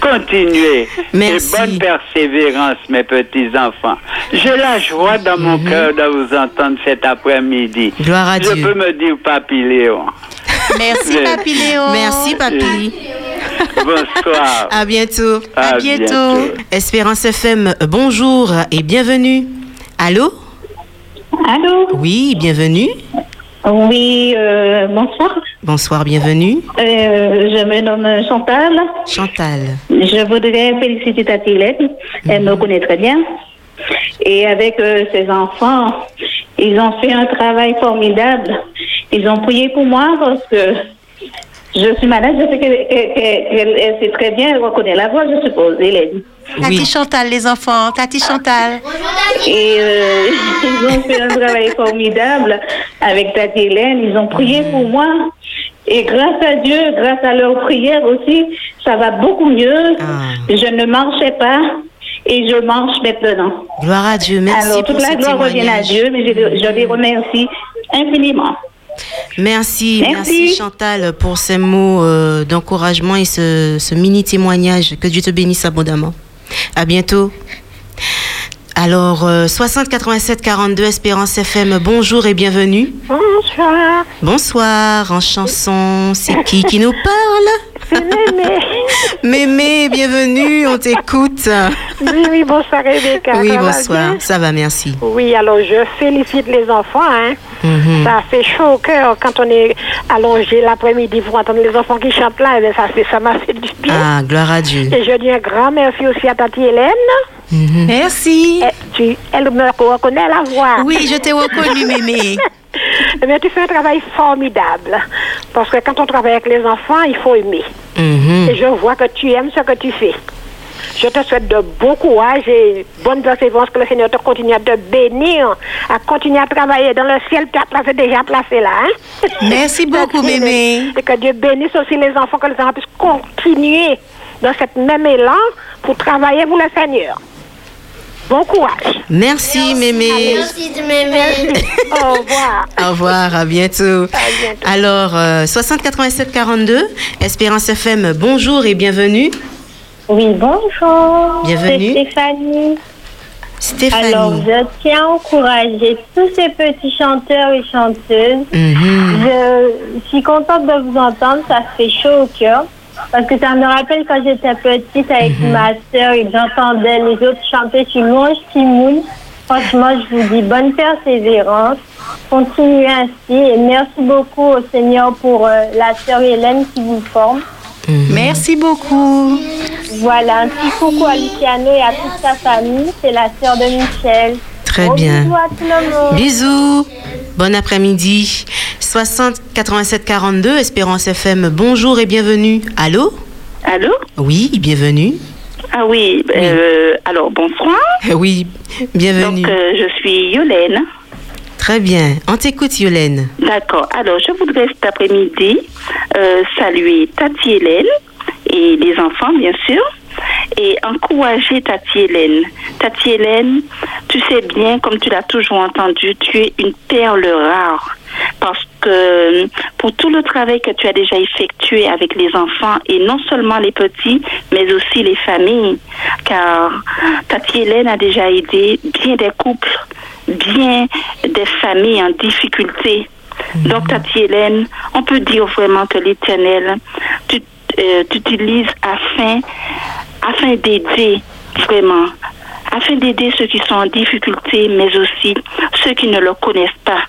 Continuez. <laughs> Merci. Et bonne persévérance, mes petits-enfants. J'ai la joie dans mon cœur de vous entendre cet après-midi. Mhm. Gloire à Je Dieu. peux me dire Papi Léon. Merci, Je- Papi Léo. Merci, papy. Bonsoir. <laughs> À bientôt. À bientôt. Espérance FM, bonjour et bienvenue. Allô? Allô Oui, bienvenue. Oui, euh, bonsoir. Bonsoir, bienvenue. Euh, je me nomme Chantal. Chantal. Je voudrais féliciter Tati Hélène. Elle me connaît très bien. Et avec euh, ses enfants, ils ont fait un travail formidable. Ils ont prié pour moi parce que je suis malade. Je sais qu'elle qu'elle- qu'elle- elle sait très bien, elle reconnaît la voix, je suppose, Hélène. Tati Chantal, les enfants. Tati Chantal. Et euh, <laughs> ils ont fait un travail formidable avec Tati Hélène. Ils ont prié pour moi. Et grâce à Dieu, grâce à leurs prières aussi, ça va beaucoup mieux. Je ne marchais pas et je marche maintenant. Gloire à Dieu. Merci Alors, pour toute la gloire revient à. Dieu, mais je, je les remercie infiniment. Merci, merci, Merci. Chantal pour ces mots euh, d'encouragement et ce, ce mini témoignage. Que Dieu te bénisse abondamment. À bientôt. Alors, euh, 60 87 42 Espérance FM, bonjour et bienvenue. Bonsoir. Bonsoir, en chanson, c'est qui qui nous parle? C'est Mémé. Mémé, bienvenue, on t'écoute. Oui, oui, bonsoir Rebecca. Oui, ça bonsoir, ça va, merci. Oui, alors je félicite les enfants. Hein. Mhm. Ça fait chaud au cœur quand on est allongé l'après-midi pour entendre les enfants qui chantent là. eh bien, ça, ça m'a fait du bien. Ah, gloire à Dieu. Et je dis un grand merci aussi à Tati Hélène. Merci. tu, elle me reconnaît la voix. Oui, je t'ai reconnue, Mémé. <laughs> Eh bien, tu fais un travail formidable. Parce que quand on travaille avec les enfants, il faut aimer. Mhm. Et je vois que tu aimes ce que tu fais. Je te souhaite de bon courage et bonne persévérance, que le Seigneur te continue à te bénir, à continuer à travailler dans le ciel, tu as placé, déjà placé là. Hein? Merci beaucoup, Mémé. Et que Dieu bénisse aussi les enfants, que les enfants puissent continuer dans cette même élan pour travailler pour le Seigneur. Bon courage. Merci, Mémé. Merci de m'aimer. <laughs> Au revoir. Au revoir, à bientôt. Alors, euh, 60 87 42, Espérance FM, bonjour et bienvenue. Oui, bonjour. Bienvenue. C'est Stéphanie. Stéphanie. Alors, je tiens à encourager tous ces petits chanteurs et chanteuses. Mhm. Je suis contente de vous entendre, ça fait chaud au cœur. Parce que ça me rappelle quand j'étais petite avec Mhm. ma soeur et que j'entendais les autres chanter sur Louange Timoun. Franchement, je vous dis bonne persévérance. Continuez ainsi et merci beaucoup au Seigneur pour euh, la sœur Hélène qui vous forme. Merci beaucoup. Voilà, un petit coucou à Luciano et à toute sa famille. C'est la sœur de Michel. Très bien. Bisous à tout le monde. Bisous. Bon après-midi. 60 87 42, Espérance FM, bonjour et bienvenue. Allô? Allô? Oui, bienvenue. Ah oui, euh, alors bonsoir. <laughs> Oui, bienvenue. Donc euh, je suis Yolène. Très bien. On t'écoute, Yolène. D'accord. Alors je voudrais cet après-midi euh, saluer Tati Hélène et les enfants bien sûr et encourager Tati Hélène. Tati Hélène, tu sais bien, comme tu l'as toujours entendu, tu es une perle rare. Parce que pour tout le travail que tu as déjà effectué avec les enfants et non seulement les petits, mais aussi les familles, car Tati Hélène a déjà aidé bien des couples, bien des familles en difficulté. Donc, Tati Hélène, on peut dire vraiment que l'Éternel euh, t'utilise afin, afin d'aider vraiment, afin d'aider ceux qui sont en difficulté, mais aussi ceux qui ne le connaissent pas.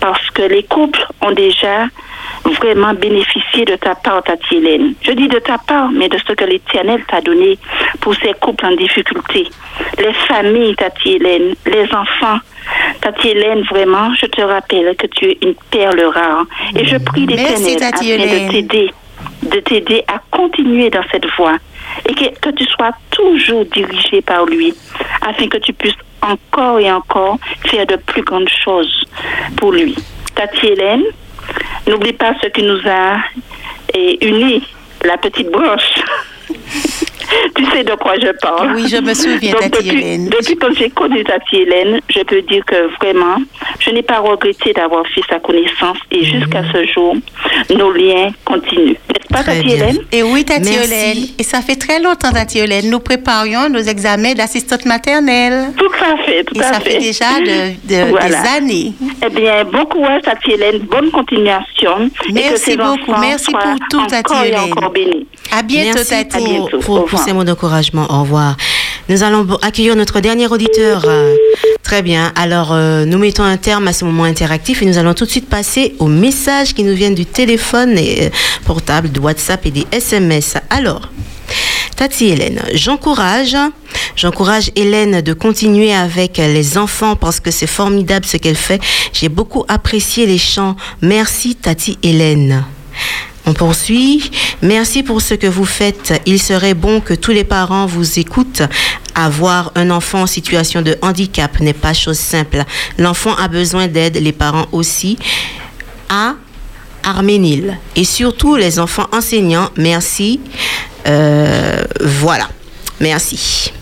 Parce que les couples ont déjà vraiment bénéficié de ta part, Tati Hélène. Je dis de ta part, mais de ce que l'Éternel t'a donné pour ces couples en difficulté. Les familles, Tati Hélène, les enfants. Tati Hélène, vraiment, je te rappelle que tu es une perle rare. Et je prie l'Éternel afin de t'aider, de t'aider à continuer dans cette voie et que, que tu sois toujours dirigé par lui afin que tu puisses encore et encore faire de plus grandes choses pour lui. Tati Hélène, n'oublie pas ce qui nous a eh, unis, la petite branche. <laughs> <laughs> tu sais de quoi je parle. Oui, je me souviens, Donc, Tati depuis, Hélène. Depuis que j'ai connu Tati Hélène, je peux dire que vraiment, je n'ai pas regretté d'avoir fait sa connaissance et jusqu'à ce jour, nos liens continuent. N'est-ce pas, Très Tati bien. Hélène? Et oui, Tati Merci. Hélène. Et ça fait très longtemps, Tati Hélène. Nous préparions nos examens d'assistante maternelle. Tout à fait, tout Et à ça fait. fait déjà de, de- Voilà. des années. Eh bien, bon courage, Tati Hélène. Bonne continuation. et que Merci beaucoup. Merci pour tout, Tati encore et Hélène. À bientôt, Merci Tati. pour, À bientôt. pour- Au pour revoir. ces mots d'encouragement. Au revoir. Nous allons accueillir notre dernier auditeur. Euh, Très bien. Alors, euh, nous mettons un terme à ce moment interactif et nous allons tout de suite passer aux messages qui nous viennent du téléphone euh, portable, de WhatsApp et des SMS. Alors, Tati Hélène, j'encourage, j'encourage Hélène de continuer avec les enfants parce que c'est formidable ce qu'elle fait. J'ai beaucoup apprécié les chants. Merci Tati Hélène. On poursuit. Merci pour ce que vous faites. Il serait bon que tous les parents vous écoutent. Avoir un enfant en situation de handicap n'est pas chose simple. L'enfant a besoin d'aide, les parents aussi. À Arménil. Et surtout les enfants enseignants. Merci. Euh, voilà. Merci.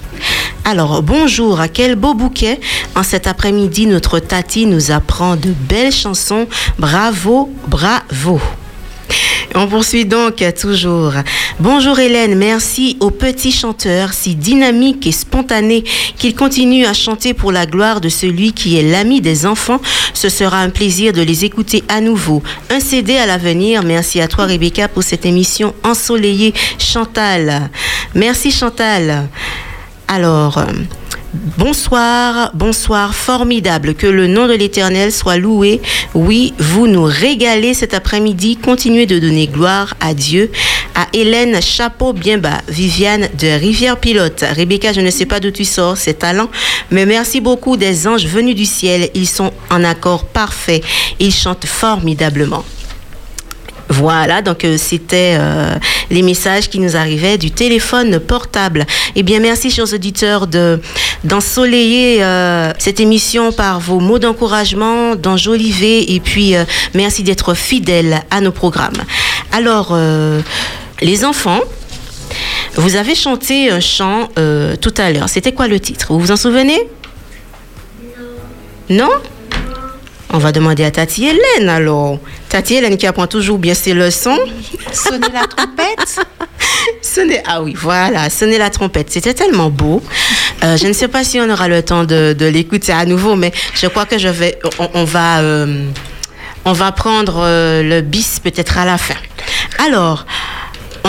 Alors, bonjour, à quel beau bouquet. En cet après-midi, notre Tati nous apprend de belles chansons. Bravo, bravo. On poursuit donc toujours. Bonjour Hélène, merci aux petits chanteurs si dynamiques et spontanés qu'ils continuent à chanter pour la gloire de celui qui est l'ami des enfants. Ce sera un plaisir de les écouter à nouveau. Un CD à l'avenir. Merci à toi Rebecca pour cette émission ensoleillée. Chantal. Merci Chantal. Alors, bonsoir, bonsoir, formidable. Que le nom de l'Éternel soit loué. Oui, vous nous régalez cet après-midi. Continuez de donner gloire à Dieu. À Hélène Chapeau bien bas, Viviane de Rivière Pilote. Rebecca, je ne sais pas d'où tu sors ces talents, mais merci beaucoup des anges venus du ciel. Ils sont en accord parfait. Ils chantent formidablement. Voilà, donc euh, c'était euh, les messages qui nous arrivaient du téléphone portable. Eh bien, merci, chers auditeurs, de d'ensoleiller euh, cette émission par vos mots d'encouragement, d'enjoliver, et puis merci d'être fidèles à nos programmes. Alors, les enfants, vous avez chanté un chant tout à l'heure. C'était quoi le titre? Vous vous en souvenez? Non Non? On va demander à Tati Hélène alors. Tati Hélène qui apprend toujours bien ses leçons. Sonner la trompette <laughs> Sonner, ah oui, voilà, sonner la trompette. C'était tellement beau. Euh, je ne sais pas si on aura le temps de, de l'écouter à nouveau, mais je crois que je vais, on, on va, euh, on va prendre euh, le bis peut-être à la fin. Alors,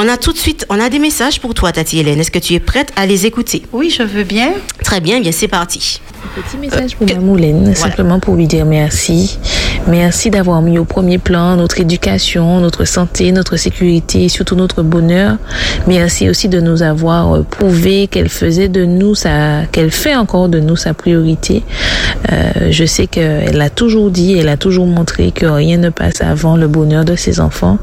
on a tout de suite, on a des messages pour toi, Tati Hélène. Est-ce que tu es prête à les écouter? Oui, je veux bien. Très bien, bien c'est parti. Petit message pour Mamoulène, simplement pour lui dire merci. Merci d'avoir mis au premier plan notre éducation, notre santé, notre sécurité et surtout notre bonheur. Merci aussi de nous avoir euh, prouvé qu'elle faisait de nous sa, qu'elle fait encore de nous sa priorité. Euh, je sais qu'elle a toujours dit, elle a toujours montré que rien ne passe avant le bonheur de ses enfants.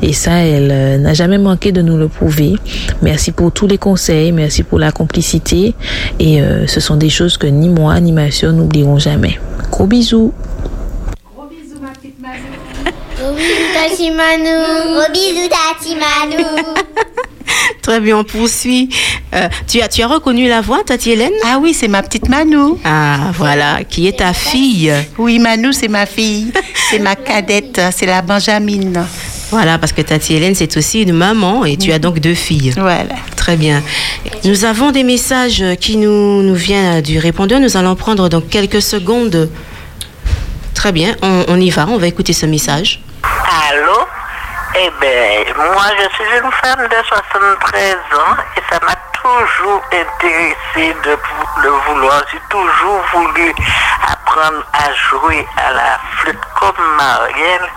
Et ça, elle euh, n'a jamais manqué de nous le prouver. Merci pour tous les conseils, merci pour la complicité. Et euh, ce sont des choses que ni moi ni ma soeur n'oublieront jamais. Gros bisous. Gros bisous, <laughs> Tati Manou. Gros bisous, Tati Manou. <laughs> Très bien, on poursuit. Euh, tu, as, tu as reconnu la voix, Tati Hélène Ah oui, c'est ma petite Manou. Ah, voilà, qui est ta fille. Oui, Manou, c'est ma fille. C'est ma cadette, c'est la Benjamine. Voilà, parce que Tati Hélène, c'est aussi une maman et tu as donc deux filles. Voilà. Très bien. Nous avons des messages qui nous, nous viennent du répondeur. Nous allons prendre dans quelques secondes. Très bien, on, on y va, on va écouter ce message. Allô? Eh bien, moi, je suis une femme de 73 ans et ça m'a toujours intéressé de, de vouloir. J'ai toujours voulu apprendre à jouer à la flûte comme Marielle.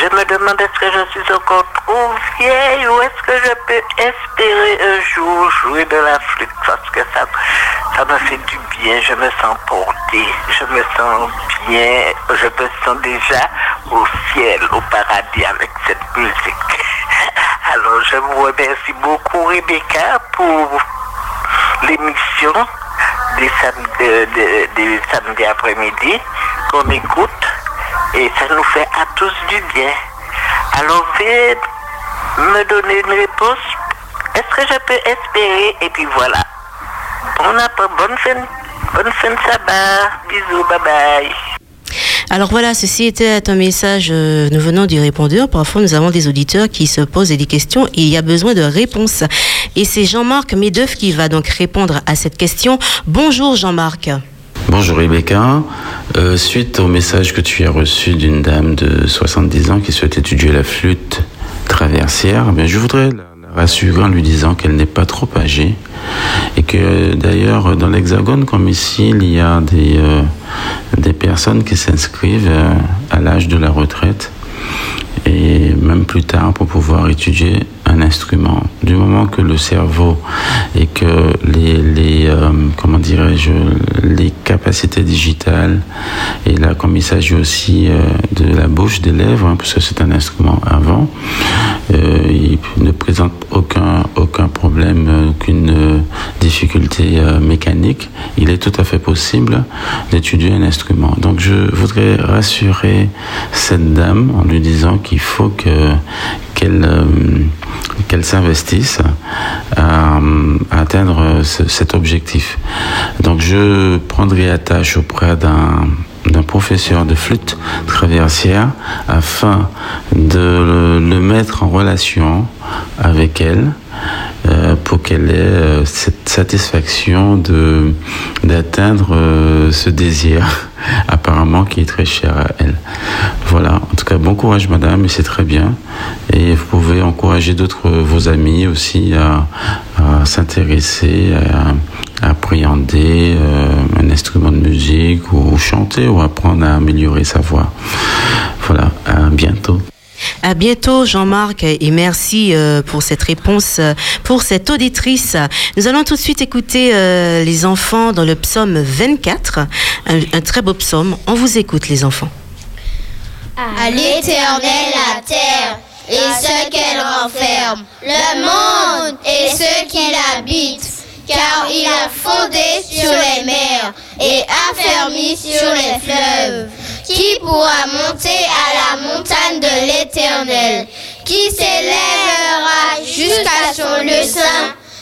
Je me demande est-ce que je suis encore trop vieille. Ou est-ce que je peux espérer un jour jouer de la flûte? Parce que ça, ça me fait du bien, je me sens portée, je me sens bien, je me sens déjà au ciel, au paradis avec cette musique. <laughs> Alors je vous remercie beaucoup Rebecca pour l'émission des samedis, des samedis après-midi. Qu'on écoute et ça nous fait à tous du bien. Alors veuillez me donner une réponse. Est-ce que je peux espérer? Et puis voilà. Bon après, bonne fin, bonne fin de sabbat. Bisous, bye bye. Alors voilà, ceci était un message euh, nous venant du répondeur. Parfois, nous avons des auditeurs qui se posent des questions et il y a besoin de réponses. Et c'est Jean-Marc Medeuf qui va donc répondre à cette question. Bonjour Jean-Marc. Bonjour Rebecca. Euh, suite au message que tu as reçu d'une dame de 70 ans qui souhaite étudier la flûte traversière, mais je voudrais la la rassurer en lui disant qu'elle n'est pas trop âgée et que d'ailleurs dans l'Hexagone comme ici, il y a des, euh, des personnes qui s'inscrivent euh, à l'âge de la retraite et même plus tard pour pouvoir étudier un instrument. Du moment que le cerveau et que les, les euh, comment dirais-je, les capacités digitales, et là comme il s'agit aussi euh, de la bouche, des lèvres, hein, parce que c'est un instrument avant, euh, il ne présente aucun, aucun problème, aucune euh, difficulté euh, mécanique, il est tout à fait possible d'étudier un instrument. Donc je voudrais rassurer cette dame en lui disant qu'il faut euh, qu'elle s'investisse à, atteindre ce- cet objectif. Donc je prendrai attache auprès d'un d'un professeur de flûte traversière afin de le, mettre en relation avec elle euh, pour qu'elle ait euh, cette satisfaction d'atteindre euh, ce désir <laughs> apparemment qui est très cher à elle. Voilà, en tout cas bon courage madame et c'est très bien et vous pouvez encourager d'autres vos amis aussi à, s'intéresser à appréhender euh, un instrument de musique ou chanter ou apprendre à améliorer sa voix. Voilà, à bientôt. À bientôt, Jean-Marc, et merci euh, pour cette réponse, euh, pour cette auditrice. Nous allons tout de suite écouter euh, les enfants dans le psaume 24, un, un très beau psaume. On vous écoute, les enfants. À l'éternel la terre et ce qu'elle renferme, le monde et ceux qui l'habitent, car il a fondé sur les mers et affermi sur les fleuves. Qui pourra monter à la montagne de l'éternel? Qui s'élèvera jusqu'à son lieu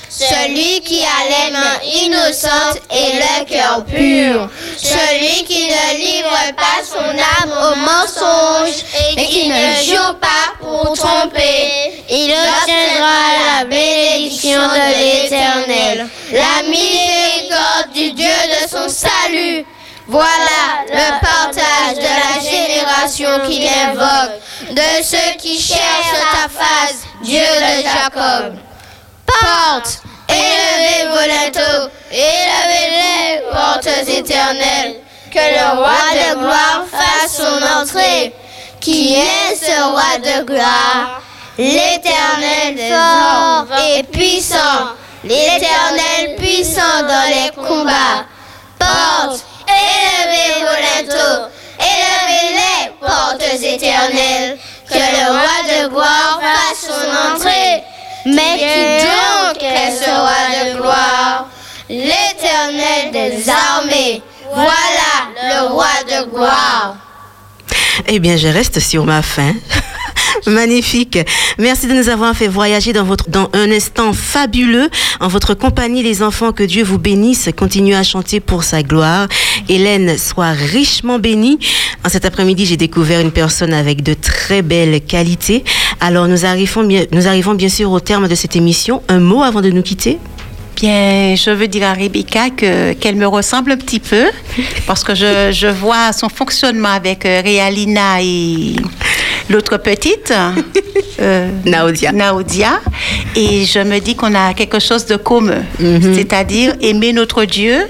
celui qui a les mains innocentes et le cœur pur. Celui qui ne livre pas son âme au mensonge et qui ne joue pas pour tromper. Il obtiendra la bénédiction de l'éternel, la miséricorde du Dieu de son salut. Voilà le partage de la génération qu'il invoque, de ceux qui cherchent ta face, Dieu de Jacob. Porte, élevez vos linteaux, élevez les portes éternelles, que le roi de gloire fasse son entrée. Qui est ce roi de gloire L'éternel fort et puissant, l'éternel puissant dans les combats. Porte, élevez vos linteaux, élevez les portes éternelles, que le roi de gloire fasse son entrée. Mais qui donc est ce roi de gloire? L'éternel des armées. Voilà le roi de gloire. Eh bien, je reste sur ma faim. <laughs> <laughs> Magnifique. Merci de nous avoir fait voyager dans votre dans un instant fabuleux en votre compagnie les enfants que Dieu vous bénisse. Continuez à chanter pour sa gloire. Hélène soit richement bénie. En cet après-midi, j'ai découvert une personne avec de très belles qualités. Alors nous arrivons bien, nous arrivons bien sûr au terme de cette émission. Un mot avant de nous quitter? Bien, je veux dire à Rebecca que qu'elle me ressemble un petit peu parce que je, je vois son fonctionnement avec euh, Réalina et l'autre petite, <laughs> euh, Naodia. Naodia, et je me dis qu'on a quelque chose de commun, c'est-à-dire aimer notre Dieu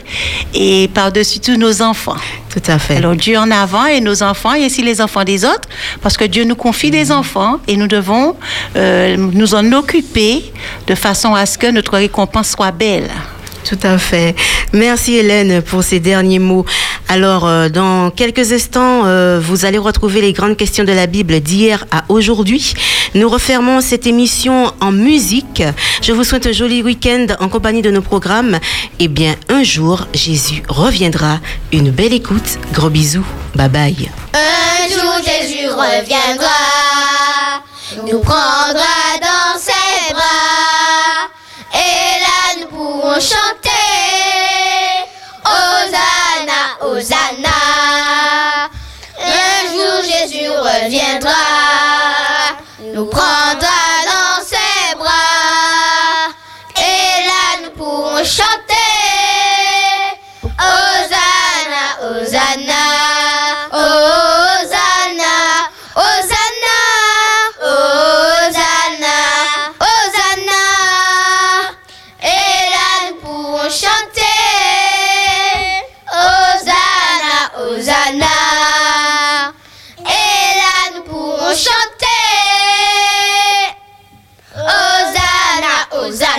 et par-dessus tout nos enfants. Tout à fait. Alors Dieu en avant et nos enfants et aussi les enfants des autres, parce que Dieu nous confie des enfants et nous devons euh, nous en occuper de façon à ce que notre récompense soit belle. Tout à fait. Merci Hélène pour ces derniers mots. Alors, euh, dans quelques instants, euh, vous allez retrouver les grandes questions de la Bible d'hier à aujourd'hui. Nous refermons cette émission en musique. Je vous souhaite un joli week-end en compagnie de nos programmes. Et bien, un jour, Jésus reviendra. Une belle écoute. Gros bisous. Bye bye. Un jour Jésus reviendra, nous prendra reviendra, Giả.